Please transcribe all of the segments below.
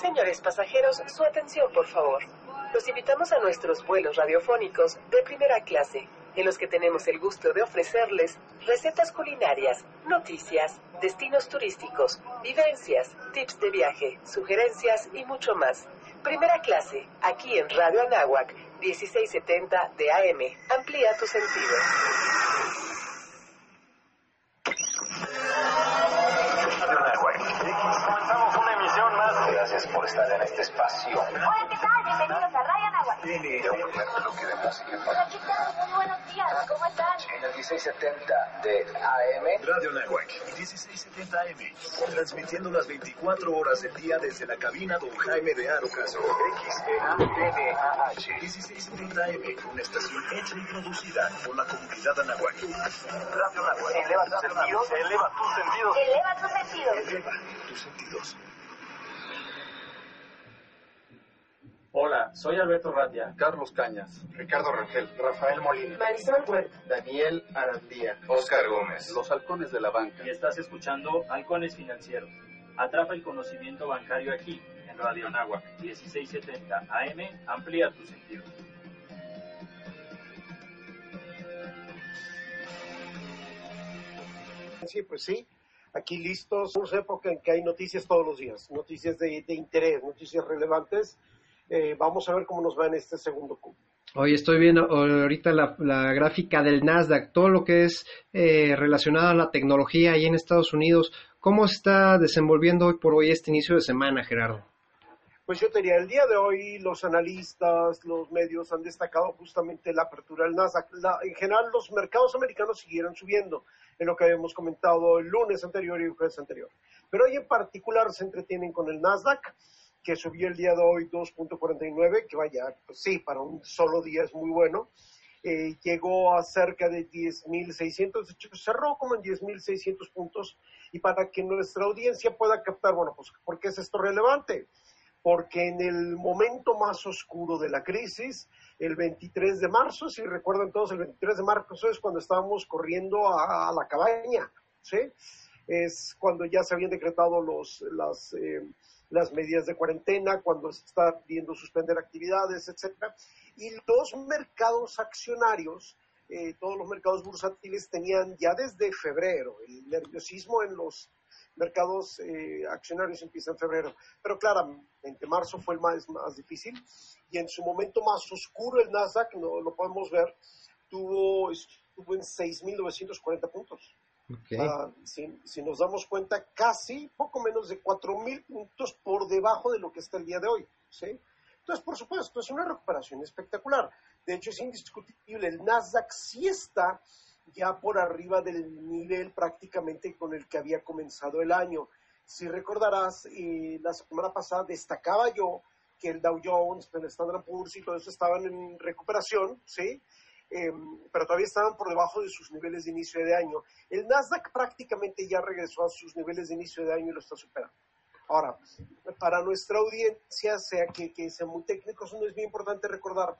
Señores pasajeros, su atención, por favor. Los invitamos a nuestros vuelos radiofónicos de primera clase, en los que tenemos el gusto de ofrecerles recetas culinarias, noticias, destinos turísticos, vivencias, tips de viaje, sugerencias y mucho más. Primera clase, aquí en Radio Anáhuac, 1670 de AM. Amplía tus sentidos. Comenzamos una emisión más. Gracias por estar en este espacio. Hola, ¿qué tal? Bienvenidos a un bloque de música. Hola, ¿qué tal? Muy buenos días. ¿Cómo están? En el 1670 de AM. Radio Nahuac, 1670 AM, transmitiendo las 24 horas del día desde la cabina Don Jaime de Arocaso. XEANAH. 1670 AM, una estación hecha y producida por la comunidad Anahuac. Radio Nahuac. Eleva tus sentidos. Eleva tus sentidos. Eleva tus sentidos. Eleva tus sentidos. Hola, soy Alberto Ratia. Carlos Cañas, Ricardo Rangel, Rafael Molina, Marisol Huerta. Daniel Arandía, Oscar Gómez. Los Halcones de la Banca. Y estás escuchando Halcones Financieros. Atrapa el conocimiento bancario aquí, en Radio Anáhuac, 1670 AM. Amplía tus sentidos. Sí, pues sí. Aquí listos. Somos época en que hay noticias todos los días, noticias de, de interés, noticias relevantes. Eh, vamos a ver cómo nos va en este segundo cupo. Hoy estoy viendo ahorita la, la gráfica del Nasdaq, todo lo que es eh, relacionado a la tecnología ahí en Estados Unidos. ¿Cómo está desenvolviendo hoy por hoy este inicio de semana, Gerardo? Pues yo te diría, el día de hoy los analistas, los medios han destacado justamente la apertura del Nasdaq. La- en general los mercados americanos siguieron subiendo, en lo que habíamos comentado el lunes anterior y el jueves anterior. Pero hoy en particular se entretienen con el Nasdaq, que subió el día de hoy 2.49, que vaya, pues sí, para un solo día es muy bueno. Eh, llegó a cerca de 10.600, de hecho cerró como en 10.600 puntos. Y para que nuestra audiencia pueda captar, bueno, pues, ¿por qué es esto relevante? porque en el momento más oscuro de la crisis, el 23 de marzo, si recuerdan todos, el 23 de marzo es cuando estábamos corriendo a, a la cabaña, ¿sí? Es cuando ya se habían decretado los, las, eh, las medidas de cuarentena, cuando se está pidiendo suspender actividades, etcétera. Y los mercados accionarios, eh, todos los mercados bursátiles tenían ya desde febrero el nerviosismo en los mercados eh, accionarios empieza en febrero. Pero claramente, marzo fue el más, más difícil y en su momento más oscuro el Nasdaq, no lo podemos ver, tuvo, estuvo en 6.940 puntos. Ok. Ah, si, si nos damos cuenta, casi poco menos de 4.000 puntos por debajo de lo que está el día de hoy. ¿sí? Entonces, por supuesto, es una recuperación espectacular. De hecho, es indiscutible. El Nasdaq sí está ya por arriba del nivel prácticamente con el que había comenzado el año. Si recordarás, eh, la semana pasada destacaba yo que el Dow Jones, el Standard Poor's y todo eso estaban en recuperación, ¿sí? Eh, pero todavía estaban por debajo de sus niveles de inicio de año. El Nasdaq prácticamente ya regresó a sus niveles de inicio de año y lo está superando. Ahora, para nuestra audiencia, sea que, que sean muy técnicos, no es bien importante recordar,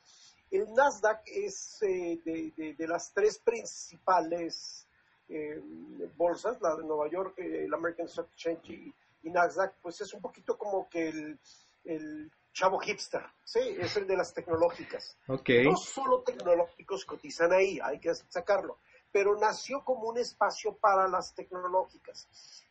el Nasdaq es eh, de, de- de las tres principales eh, bolsas, la de Nueva York, eh, el American Stock Exchange y, y Nasdaq, pues es un poquito como que el, el chavo hipster, ¿sí? Es el de las tecnológicas. Ok. No solo tecnológicos cotizan ahí, hay que sacarlo, pero nació como un espacio para las tecnológicas.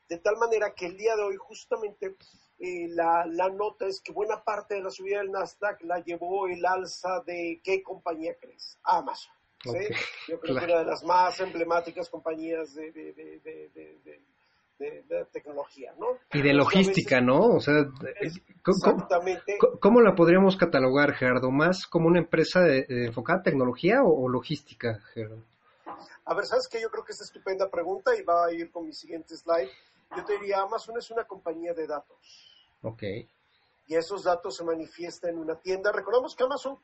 De tal manera que el día de hoy justamente eh, la, la nota es que buena parte de la subida del Nasdaq la llevó el alza de qué compañía crees? Amazon. ¿sí? Ok, Yo creo claro. que una de las más emblemáticas compañías de, de, de, de, de- tecnología, ¿no? Y de logística, ¿no? O sea, ¿cómo, la podríamos catalogar, Gerardo? ¿Más como una empresa de, de enfocada en tecnología o, o logística, Gerardo? A ver, ¿sabes qué? Yo creo que es estupenda pregunta y va a ir con mi siguiente slide. Yo te diría, Amazon es una compañía de datos Ok. y esos datos se manifiestan en una tienda. Recordamos que Amazon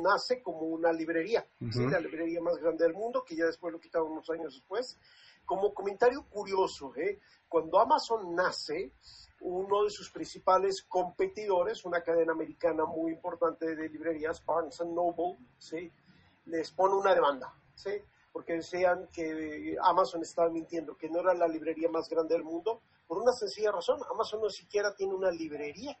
nace como una librería, la librería más grande del mundo, que ya después lo quitaron unos años después. Como comentario curioso, ¿eh? cuando Amazon nace, uno de sus principales competidores, una cadena americana muy importante de librerías, Barnes Noble, ¿sí? les pone una demanda, ¿sí? porque decían que Amazon estaba mintiendo, que no era la librería más grande del mundo, por una sencilla razón, Amazon no siquiera tiene una librería.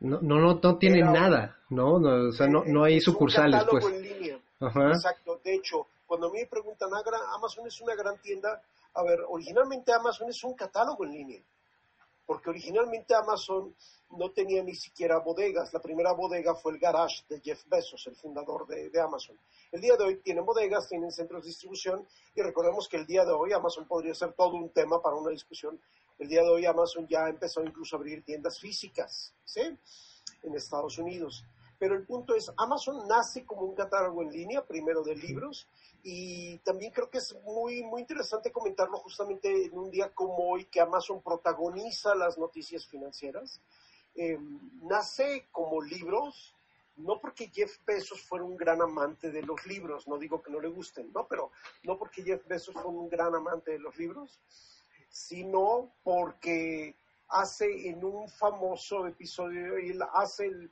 No, no, no, no tienen Era- nada, ¿no? No, o sea, no, no hay Es un sucursales, catálogo pues. en línea. Ajá. Exacto. De hecho, cuando a mí me preguntan, "Ah, Amazon es una gran tienda, a ver, originalmente Amazon es un catálogo en línea. Porque originalmente Amazon no tenía ni siquiera bodegas. La primera bodega fue el garage de Jeff Bezos, el fundador de, Amazon. El día de hoy tienen bodegas, tienen centros de distribución y recordemos que el día de hoy Amazon podría ser todo un tema para una discusión. El día de hoy Amazon ya empezó incluso a abrir tiendas físicas, ¿sí? En Estados Unidos. Pero el punto es, Amazon nace como un catálogo en línea, primero de libros, y también creo que es muy, muy interesante comentarlo justamente en un día como hoy que Amazon protagoniza las noticias financieras. Eh, nace como libros, no porque Jeff Bezos fuera un gran amante de los libros, no digo que no le gusten, ¿no? Pero no porque Jeff Bezos fue un gran amante de los libros, sino porque hace en un famoso episodio, él hace el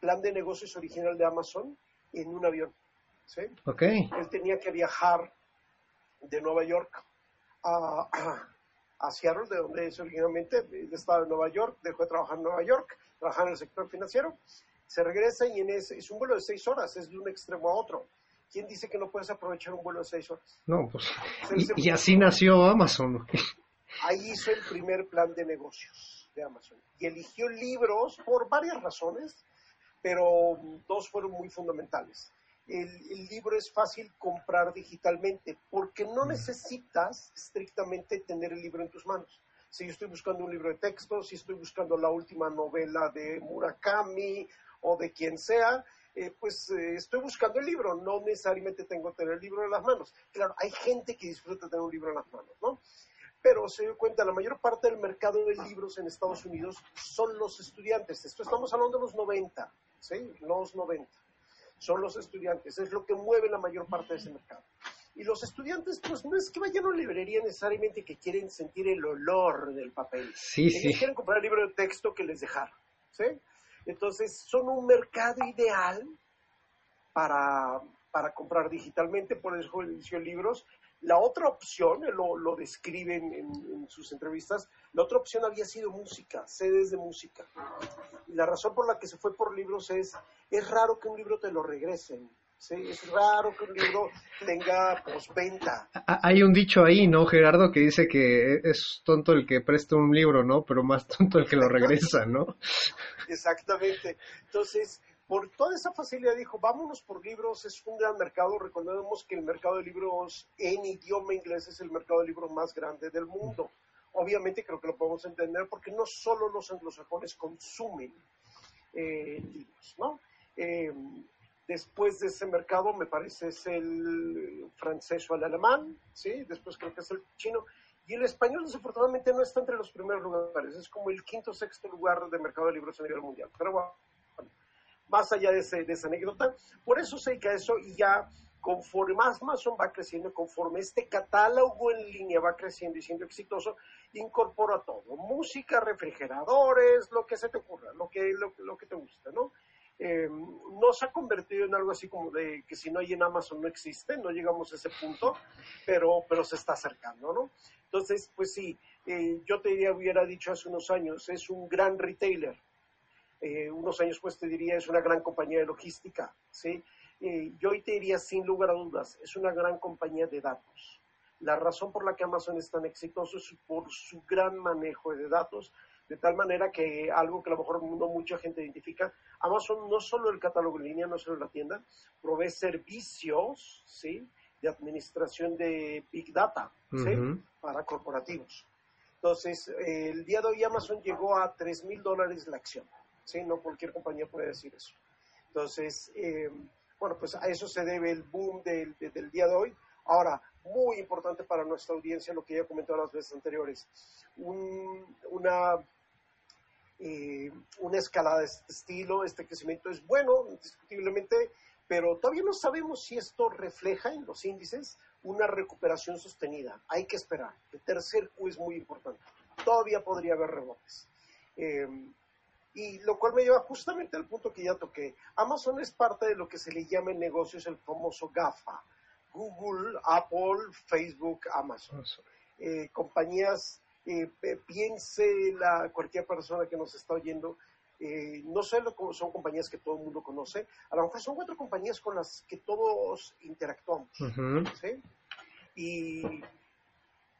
plan de negocios original de Amazon en un avión. ¿sí? Ok. Él tenía que viajar de Nueva York a, a Seattle, de donde es originalmente. Él estaba en Nueva York, dejó de trabajar en Nueva York, trabajar en el sector financiero, se regresa y en ese, es un vuelo de seis horas, es de un extremo a otro. ¿Quién dice que no puedes aprovechar un vuelo de seis horas? No, pues. Y así nació Amazon. ahí hizo el primer plan de negocios de Amazon y eligió libros por varias razones, pero dos fueron muy fundamentales. El, el libro es fácil comprar digitalmente porque no necesitas estrictamente tener el libro en tus manos. Si yo estoy buscando un libro de texto, si estoy buscando la última novela de Murakami o de quien sea, eh, pues eh, estoy buscando el libro, no necesariamente tengo que tener el libro en las manos. Claro, hay gente que disfruta tener un libro en las manos, ¿no? Pero se dio cuenta, la mayor parte del mercado de libros en Estados Unidos son los estudiantes. Esto estamos hablando de los 90, ¿sí? Los 90. Son los estudiantes, es lo que mueve la mayor parte de ese mercado. Y los estudiantes, pues no es que vayan a una librería necesariamente que quieren sentir el olor del papel. Sí, sí. quieren comprar el libro de texto que les dejaron, ¿sí? Entonces, son un mercado ideal para, para comprar digitalmente, por eso eligió libros. La otra opción, lo, lo describe en, en- sus entrevistas, la otra opción había sido música, sedes de música. Y la razón por la que se fue por libros es, es raro que un libro te lo regresen. ¿sí? Es raro que un libro tenga postventa. Hay un dicho ahí, ¿no, Gerardo? Que dice que es tonto el que presta un libro, ¿no? Pero más tonto el que lo regresa, ¿no? Exactamente. Entonces, por toda esa facilidad dijo, vámonos por libros, es un gran mercado. Recordemos que el mercado de libros en idioma inglés es el mercado de libros más grande del mundo. Obviamente creo que lo podemos entender porque no solo los anglosajones consumen eh, libros, ¿no? Eh, después de ese mercado me parece es el francés o el alemán, ¿sí? Después creo que es el chino. Y el español desafortunadamente no está entre los primeros lugares, es como el quinto o sexto lugar de mercado de libros a nivel mundial. Pero bueno, más allá de, ese- de esa anécdota, por eso se dedica a eso y ya conforme más Amazon va creciendo, conforme este catálogo en línea va creciendo y siendo exitoso, incorpora todo, música, refrigeradores, lo que se te ocurra, lo que, lo, lo que te gusta, ¿no? Eh, no se ha convertido en algo así como de que si no hay en Amazon no existe, no llegamos a ese punto, pero, pero se está acercando, ¿no? Entonces, pues sí, eh, yo te diría, hubiera dicho hace unos años, es un gran retailer, eh, unos años pues te diría es una gran compañía de logística, ¿sí? Eh, yo hoy te diría sin lugar a dudas, es una gran compañía de datos. La razón por la que Amazon es tan exitoso es por su gran manejo de datos, de tal manera que algo que a lo mejor no mucha gente identifica, Amazon no solo el catálogo en línea, no solo la tienda, provee servicios, ¿sí? De administración de Big Data, ¿sí? Para corporativos. Entonces, eh, el día de hoy Amazon llegó a 3 mil dólares la acción. ¿Sí? No cualquier compañía puede decir eso. Entonces, eh, bueno, pues a eso se debe el boom del, de- del día de hoy. Ahora, muy importante para nuestra audiencia, lo que ya he comentado las veces anteriores, un- una, eh, una escalada de este estilo, este crecimiento es bueno, indiscutiblemente, pero todavía no sabemos si esto refleja en los índices una recuperación sostenida. Hay que esperar. El tercer Q es muy importante. Todavía podría haber rebotes. Eh, y lo cual me lleva justamente al punto que ya toqué. Amazon es parte de lo que se le llama en negocios el famoso GAFA. Google, Apple, Facebook, Amazon. Eh, compañías, eh, piense la, cualquier persona que nos está oyendo, Eh, no sé, lo, son compañías que todo el mundo conoce. A lo mejor son cuatro compañías con las que todos interactuamos. ¿sí? Y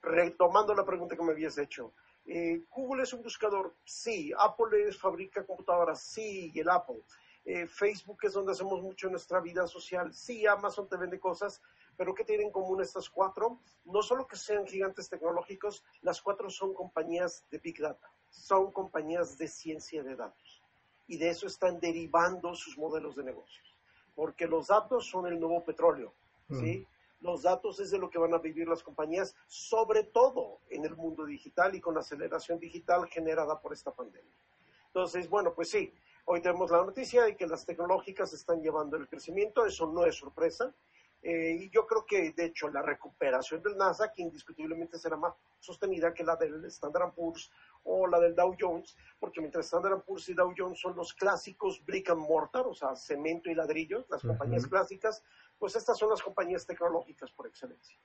retomando la pregunta que me habías hecho, eh, Google es un buscador, sí. Apple fabrica computadoras, sí. El Apple. Eh, Facebook es donde hacemos mucho nuestra vida social, sí. Amazon te vende cosas, pero ¿qué tienen en común estas cuatro? No solo que sean gigantes tecnológicos, las cuatro son compañías de Big Data, son compañías de ciencia de datos. Y de eso están derivando sus modelos de negocios. Porque los datos son el nuevo petróleo, ¿sí? Los datos es de lo que van a vivir las compañías, sobre todo en el mundo digital y con la aceleración digital generada por esta pandemia. Entonces, bueno, pues sí, hoy tenemos la noticia de que las tecnológicas están llevando el crecimiento, eso no es sorpresa. Eh, y yo creo que, de hecho, la recuperación del Nasdaq indiscutiblemente será más sostenida que la del Standard Poor's o la del Dow Jones, porque mientras Standard Poor's y Dow Jones son los clásicos brick and mortar, o sea, cemento y ladrillos, las compañías clásicas, pues estas son las compañías tecnológicas por excelencia.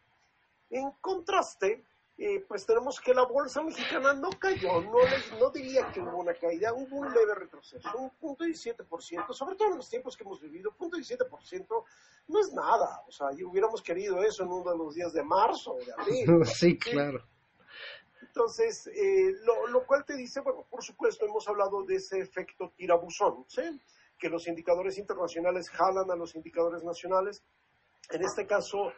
En contraste, eh, pues tenemos que la bolsa mexicana no cayó, no, no diría que hubo una caída, hubo un leve retroceso, un punto y siete por ciento, sobre todo en los tiempos que hemos vivido, punto y siete por ciento no es nada, o sea, hubiéramos querido eso en uno de los días de marzo de abril. Sí, claro. Entonces, eh, lo, lo, cual te dice, bueno, por supuesto, hemos hablado de ese efecto tirabuzón, ¿sí? que los indicadores internacionales jalan a los indicadores nacionales. En este caso,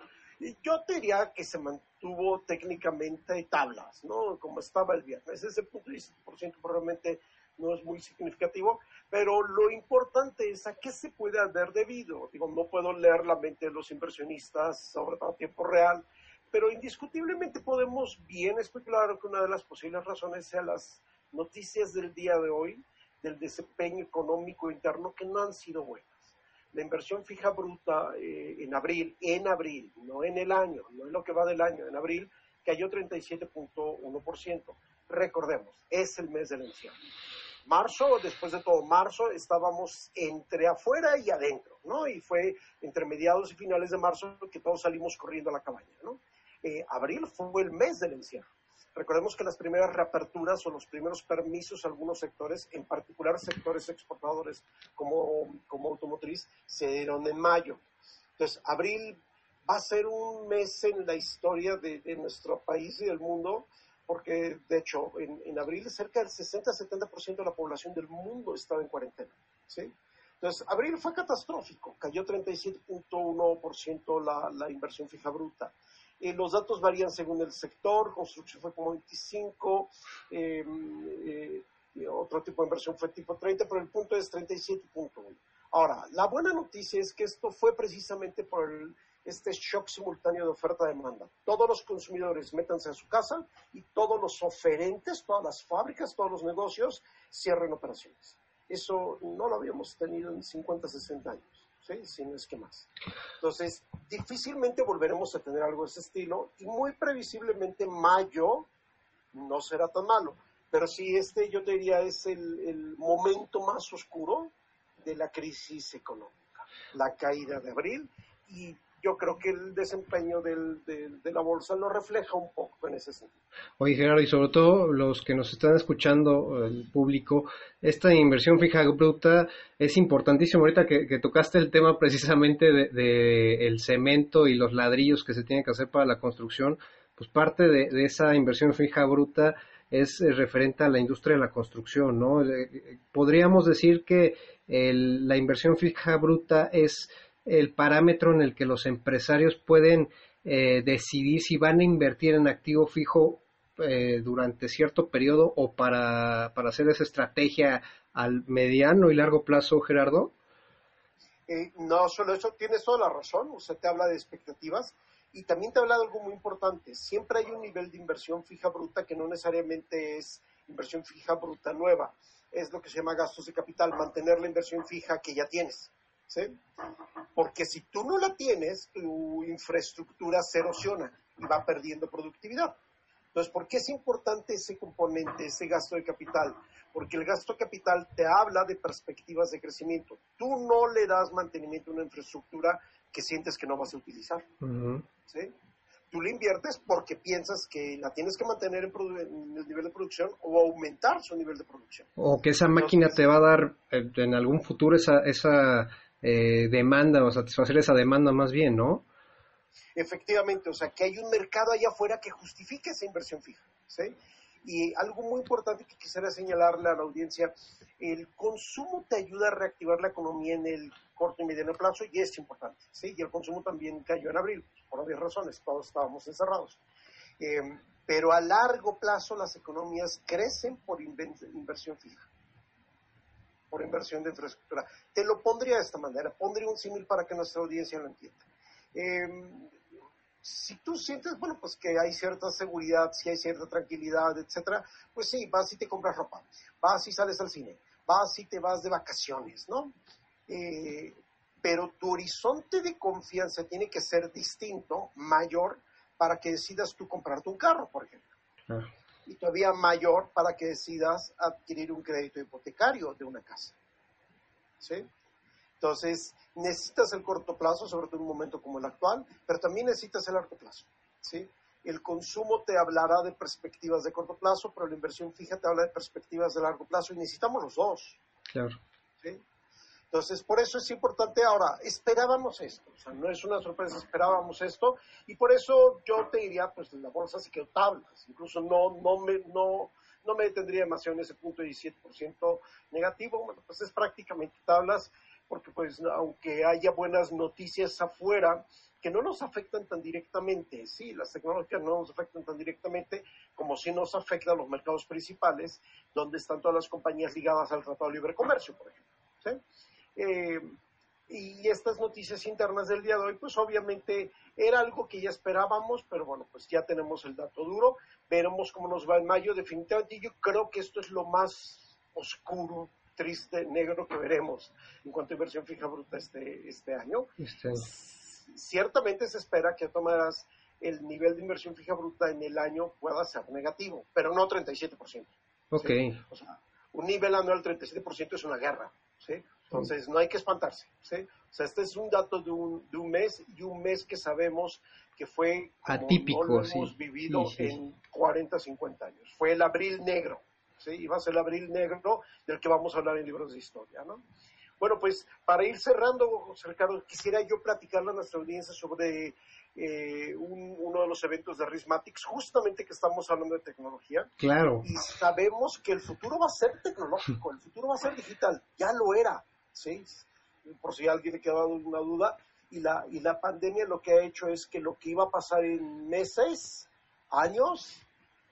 yo diría que se mantuvo técnicamente tablas, ¿no? Como estaba el viernes. Ese punto de por ciento probablemente no es muy significativo, pero lo importante es a qué se puede haber debido. Digo, no puedo leer la mente de los inversionistas, sobre todo a tiempo real, pero indiscutiblemente podemos bien especular que una de las posibles razones sea las noticias del día de hoy, del desempeño económico interno que no han sido buenas. La inversión fija bruta eh, en abril, en abril, no en el año, no en lo que va del año, en abril cayó 37.1%. Recordemos, es el mes del encierro. Marzo, después de todo marzo, estábamos entre afuera y adentro, ¿no? Y fue entre mediados y finales de marzo que todos salimos corriendo a la cabaña, ¿no? Eh, abril fue el mes del encierro. Recordemos que las primeras reaperturas o los primeros permisos a algunos sectores, en particular sectores exportadores como, como automotriz, se dieron en mayo. Entonces, abril va a ser un mes en la historia de, nuestro país y del mundo, porque de hecho en, en abril cerca del 60-70% de la población del mundo estaba en cuarentena. ¿sí? Entonces, abril fue catastrófico, cayó 37.1% la, la inversión fija bruta. Eh, los datos varían según el sector, construcción fue como 25, em, eh, otro tipo de inversión fue tipo 30, pero el punto es 37.1. Ahora, la buena noticia es que esto fue precisamente por este shock simultáneo de oferta-demanda. Todos los consumidores métanse a su casa y todos los oferentes, todas las fábricas, todos los negocios cierren operaciones. Eso no lo habíamos tenido en 50, 60 años. ¿Sí? si es que más. Entonces, difícilmente volveremos a tener algo de ese estilo y muy previsiblemente mayo no será tan malo. Pero sí, este yo te diría es el, el momento más oscuro de la crisis económica, la caída de abril y yo creo que el desempeño del, de la bolsa lo refleja un poco en ese sentido. Oye, Gerardo, y sobre todo los que nos están escuchando, el público, esta inversión fija bruta es importantísimo. Ahorita que, tocaste el tema precisamente de, de, el cemento y los ladrillos que se tienen que hacer para la construcción, pues parte de, esa inversión fija bruta es eh, referente a la industria de la construcción, ¿no? Eh, eh, podríamos decir que el, la inversión fija bruta es el parámetro en el que los empresarios pueden eh, decidir si van a invertir en activo fijo eh, durante cierto periodo o para, hacer esa estrategia al mediano y largo plazo, Gerardo? Eh, no solo eso, tienes toda la razón, usted te habla de expectativas y también te habla de algo muy importante. Siempre hay un nivel de inversión fija bruta que no necesariamente es inversión fija bruta nueva, es lo que se llama gastos de capital, mantener la inversión fija que ya tienes. Porque si tú no la tienes, tu infraestructura se erosiona y va perdiendo productividad. Entonces, ¿por qué es importante ese componente, ese gasto de capital? Porque el gasto de capital te habla de perspectivas de crecimiento. Tú no le das mantenimiento a una infraestructura que sientes que no vas a utilizar. Tú la inviertes porque piensas que la tienes que mantener en, el nivel de producción o aumentar su nivel de producción. O que esa máquina te va a dar eh, en algún futuro esa, esa eh, demanda o satisfacer esa demanda más bien, ¿no? Efectivamente, o sea, que hay un mercado allá afuera que justifique esa inversión fija. ¿sí? Y algo muy importante que quisiera señalarle a la audiencia, el consumo te ayuda a reactivar la economía en el corto y mediano plazo y es importante. ¿sí? Y el consumo también cayó en abril, por obvias razones, todos estábamos encerrados. Eh, pero a largo plazo las economías crecen por inversión fija, por inversión de infraestructura. Te lo pondría de esta manera, pondría un símil para que nuestra audiencia lo entienda. Eh, si tú sientes, bueno, pues que hay cierta seguridad, si hay cierta tranquilidad, etcétera, pues sí, vas y te compras ropa, vas y sales al cine, vas y te vas de vacaciones, ¿no? Eh, pero tu horizonte de confianza tiene que ser distinto, mayor, para que decidas tú comprarte un carro, por ejemplo. Y todavía mayor para que decidas adquirir un crédito hipotecario de una casa. ¿Sí? Entonces, necesitas el corto plazo, sobre todo en un momento como el actual, pero también necesitas el largo plazo. ¿sí? El consumo te hablará de perspectivas de corto plazo, pero la inversión fija te habla de perspectivas de largo plazo y necesitamos los dos. Claro. ¿sí? Entonces, por eso es importante ahora, esperábamos esto, o sea, no es una sorpresa, esperábamos esto, y por eso yo te diría, pues la bolsa se quedó tablas, incluso no, no, me, no, no me detendría demasiado en ese punto de 17% negativo, bueno, pues es prácticamente tablas, porque pues aunque haya buenas noticias afuera, que no nos afectan tan directamente, sí, las tecnologías no nos afectan tan directamente como si nos afectan los mercados principales, donde están todas las compañías ligadas al Tratado de Libre Comercio, por ejemplo. ¿sí? Eh, y estas noticias internas del día de hoy, pues obviamente era algo que ya esperábamos, pero bueno, pues ya tenemos el dato duro, veremos cómo nos va en mayo. Definitivamente yo creo que esto es lo más oscuro, triste, negro que veremos en cuanto a inversión fija bruta este, este año. Este, Ciertamente se espera que tomarás el nivel de inversión fija bruta en el año pueda ser negativo, pero no 37%. ok. ¿sí? O sea, un nivel anual 37% es una guerra, ¿sí? Entonces no hay que espantarse, ¿sí? O sea, este es un dato de un, de un mes y un mes que sabemos que fue como Atípico, no lo hemos vivido Sí, sí, sí. en 40, 50 años. Fue el abril negro, ¿sí? Y va a ser el abril negro del que vamos a hablar en libros de historia, ¿no? Bueno, pues para ir cerrando, José Ricardo, quisiera yo platicarle a nuestra audiencia sobre eh, un- uno de los eventos de Rismatics, justamente que estamos hablando de tecnología Claro. y sabemos que el futuro va a ser tecnológico, el futuro va a ser digital, ya lo era, ¿sí? Por si alguien le quedaba una duda, y la, y la pandemia lo que ha hecho es que lo que iba a pasar en meses, años,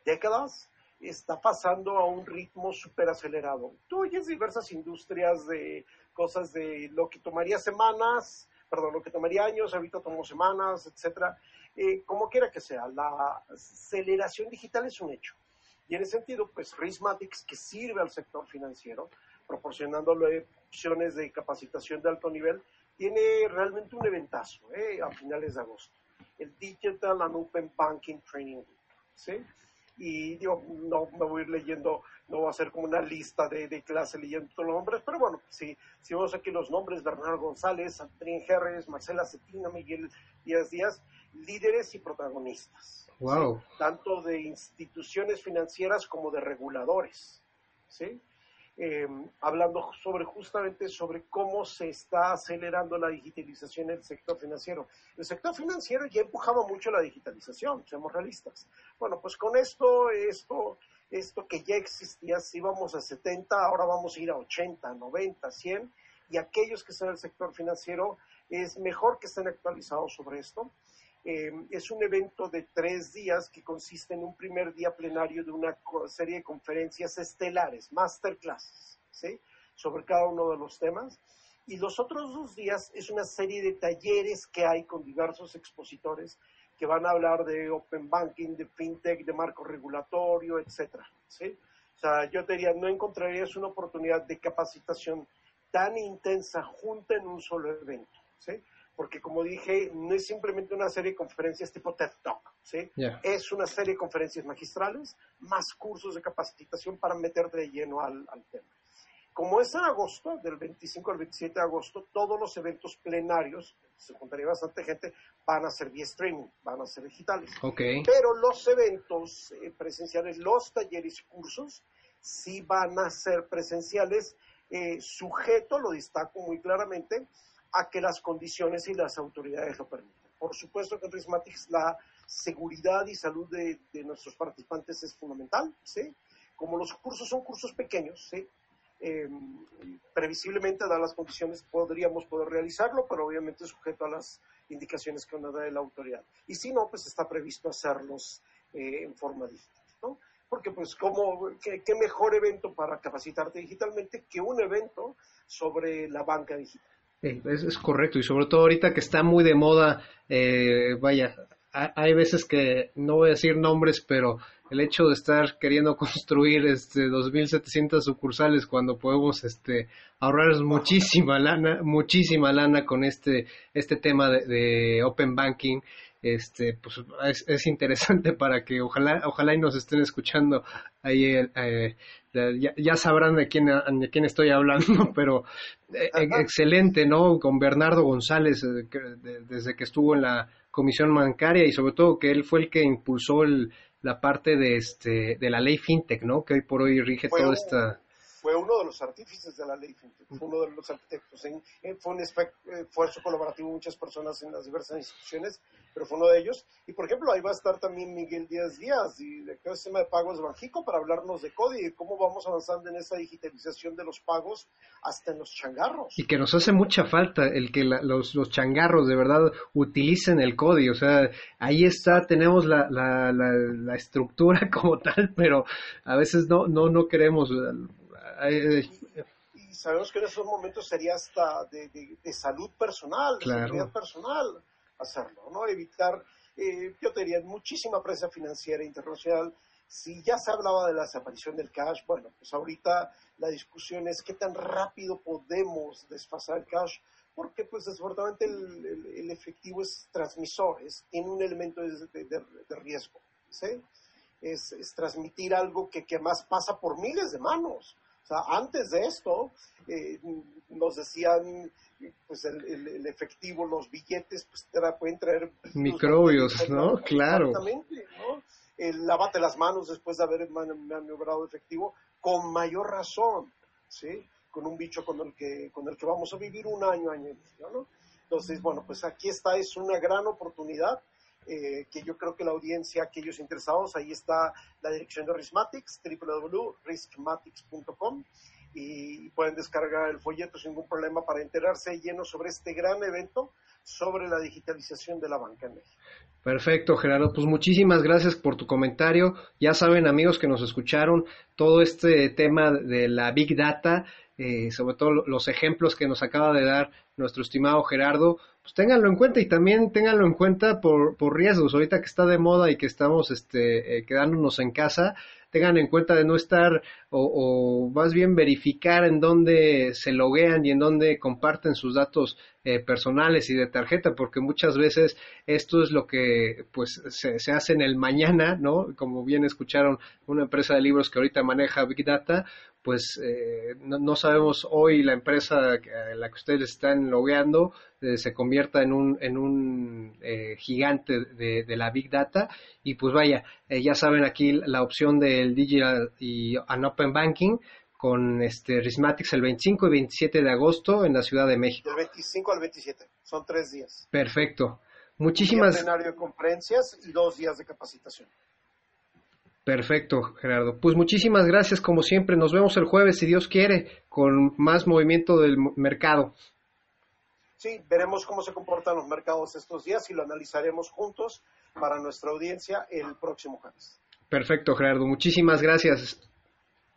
décadas, está pasando a un ritmo súper acelerado. Tú oyes diversas industrias de cosas de lo que tomaría semanas, perdón, lo que tomaría años, ahorita tomó semanas, etcétera. Eh, como quiera que sea, la aceleración digital es un hecho. Y en ese sentido, pues Rismatics, que sirve al sector financiero, proporcionándole opciones de capacitación de alto nivel, tiene realmente un eventazo ¿eh? a finales de agosto. El Digital and Open Banking Training Week. ¿sí? Y digo, no me voy a ir leyendo, no voy a hacer como una lista de, de clase leyendo todos los nombres, pero bueno, si, si vemos aquí los nombres, Bernardo González, Andrín Jerres, Marcela Cetina, Miguel Díaz Díaz, líderes y protagonistas Wow. tanto de instituciones financieras como de reguladores, ¿sí? Eh, hablando sobre justamente sobre cómo se está acelerando la digitalización en el sector financiero. El sector financiero ya empujaba mucho la digitalización, seamos realistas. Bueno, pues con esto, esto, esto que ya existía, si íbamos a 70, ahora vamos a ir a 80, 90, 100, y aquellos que están en el sector financiero, es mejor que estén actualizados sobre esto. Eh, es un evento de tres días que consiste en un primer día plenario de una serie de conferencias estelares, masterclasses, ¿sí? sobre cada uno de los temas. Y los otros dos días es una serie de talleres que hay con diversos expositores que van a hablar de Open Banking, de FinTech, de marco regulatorio, etcétera, ¿sí? O sea, yo te diría, no encontrarías una oportunidad de capacitación tan intensa junta en un solo evento, ¿sí? Porque como dije, no es simplemente una serie de conferencias tipo TED Talk, ¿sí? Ya. Es una serie de conferencias magistrales, más cursos de capacitación para meterte de lleno al, al tema. Como es en agosto, del 25 al 27 de agosto, todos los eventos plenarios, se juntaría bastante gente, van a ser vía streaming, van a ser digitales. Ok. Pero los eventos eh, presenciales, los talleres y cursos, sí van a ser presenciales, eh, sujeto, lo destaco muy claramente, a que las condiciones y las autoridades lo permitan. Por supuesto que en Rismatics la seguridad y salud de, nuestros participantes es fundamental, ¿sí? Como los cursos son cursos pequeños, ¿sí? Eh, previsiblemente, dadas las condiciones, podríamos poder realizarlo, pero obviamente sujeto a las indicaciones que nos da la autoridad. Y si no, pues está previsto hacerlos eh, en forma digital, ¿no? Porque pues, ¿qué, qué mejor evento para capacitarte digitalmente que un evento sobre la banca digital? Es, es correcto. Y sobre todo ahorita que está muy de moda, eh, vaya, ha- hay veces que no voy a decir nombres, pero el hecho de estar queriendo construir este 2.700 sucursales cuando podemos este ahorrar muchísima lana, muchísima lana con este este tema de open banking, este pues es, es interesante para que ojalá ojalá y nos estén escuchando ahí eh, ya, ya sabrán de quién de quién estoy hablando, pero eh, excelente, ¿no? Con Bernardo González eh, que- de- desde que estuvo en la comisión bancaria y sobre todo que él fue el que impulsó el, la parte de este de la ley fintech, ¿no? Que hoy por hoy rige toda esta fue uno de los artífices de la ley fue uno de los arquitectos. En- fue un espe- eh, esfuerzo colaborativo de muchas personas en las diversas instituciones, pero fue uno de ellos. Y por ejemplo, ahí va a estar también Miguel Díaz Díaz y de el sistema de pagos de Banjico para hablarnos de CODI y cómo vamos avanzando en esa digitalización de los pagos hasta en los changarros. y que nos hace mucha falta el que la- los, changarros de verdad utilicen el código, o sea, ahí está, tenemos la, la estructura como tal, pero a veces no, no, no queremos. Eh, Y sabemos que en esos momentos sería hasta de, de- de salud personal, de seguridad personal hacerlo, ¿no? Evitar, eh, yo te diría, muchísima presa financiera internacional. Si ya se hablaba de la desaparición del cash, bueno, pues ahorita la discusión es qué tan rápido podemos desfasar el cash, porque pues desafortunadamente el, el- el efectivo es transmisor, es, tiene un elemento de, de- de- de riesgo, ¿sí? Es, es transmitir algo que, que más pasa por miles de manos. O sea, antes de esto, eh, nos decían, pues el, el- el efectivo, los billetes, pues pueden traer Microbios, ¿no? Claro. Exactamente, ¿no? El lávate las manos después de haber man- maniobrado efectivo, con mayor razón, ¿sí? Con un bicho con el que, con el que vamos a vivir un año, año y medio, ¿no? Entonces, bueno, pues aquí está, es una gran oportunidad eh, que yo creo que la audiencia, aquellos interesados, ahí está la dirección de Riskmatics, www.riskmatics.com y pueden descargar el folleto sin ningún problema para enterarse lleno sobre este gran evento sobre la digitalización de la banca en México. Perfecto, Gerardo. Pues muchísimas gracias por tu comentario. Ya saben, amigos que nos escucharon, todo este tema de la Big Data, eh, sobre todo lo- los ejemplos que nos acaba de dar nuestro estimado Gerardo, pues ténganlo en cuenta y también ténganlo en cuenta por, por riesgos. Ahorita que está de moda y que estamos este, eh, quedándonos en casa, tengan en cuenta de no estar o, o más bien verificar en dónde se loguean y en dónde comparten sus datos eh, personales y de tarjeta, porque muchas veces esto es lo que pues se, se hace en el mañana, ¿no? Como bien escucharon una empresa de libros que ahorita maneja Big Data, pues eh, no, no sabemos hoy la empresa a la que ustedes están logueando eh, se convierta en un, en un eh, gigante de, de la Big Data y pues vaya, eh, ya saben aquí la opción del Digital y an Open Banking con este Rismatics el 25 y 27 de agosto en la Ciudad de México. Del 25 al 27, son tres días. Perfecto. Un Muchísimas plenario de conferencias y dos días de capacitación. Perfecto, Gerardo. Pues muchísimas gracias como siempre. Nos vemos el jueves si Dios quiere con más movimiento del mercado. Sí, veremos cómo se comportan los mercados estos días y lo analizaremos juntos para nuestra audiencia el próximo jueves. Perfecto, Gerardo. Muchísimas gracias.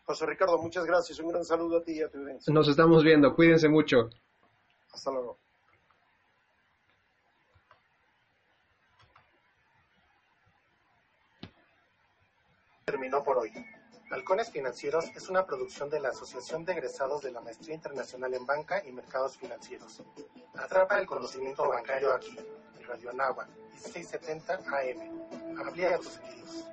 José Ricardo, muchas gracias. Un gran saludo a ti y a tu audiencia. Nos estamos viendo. Cuídense mucho. Hasta luego. Terminó por hoy. Halcones Financieros es una producción de la Asociación de Egresados de la Maestría Internacional en Banca y Mercados Financieros. Atrapa el conocimiento bancario aquí, en Radio Anáhuac, 1670 AM. Amplía tus sentidos.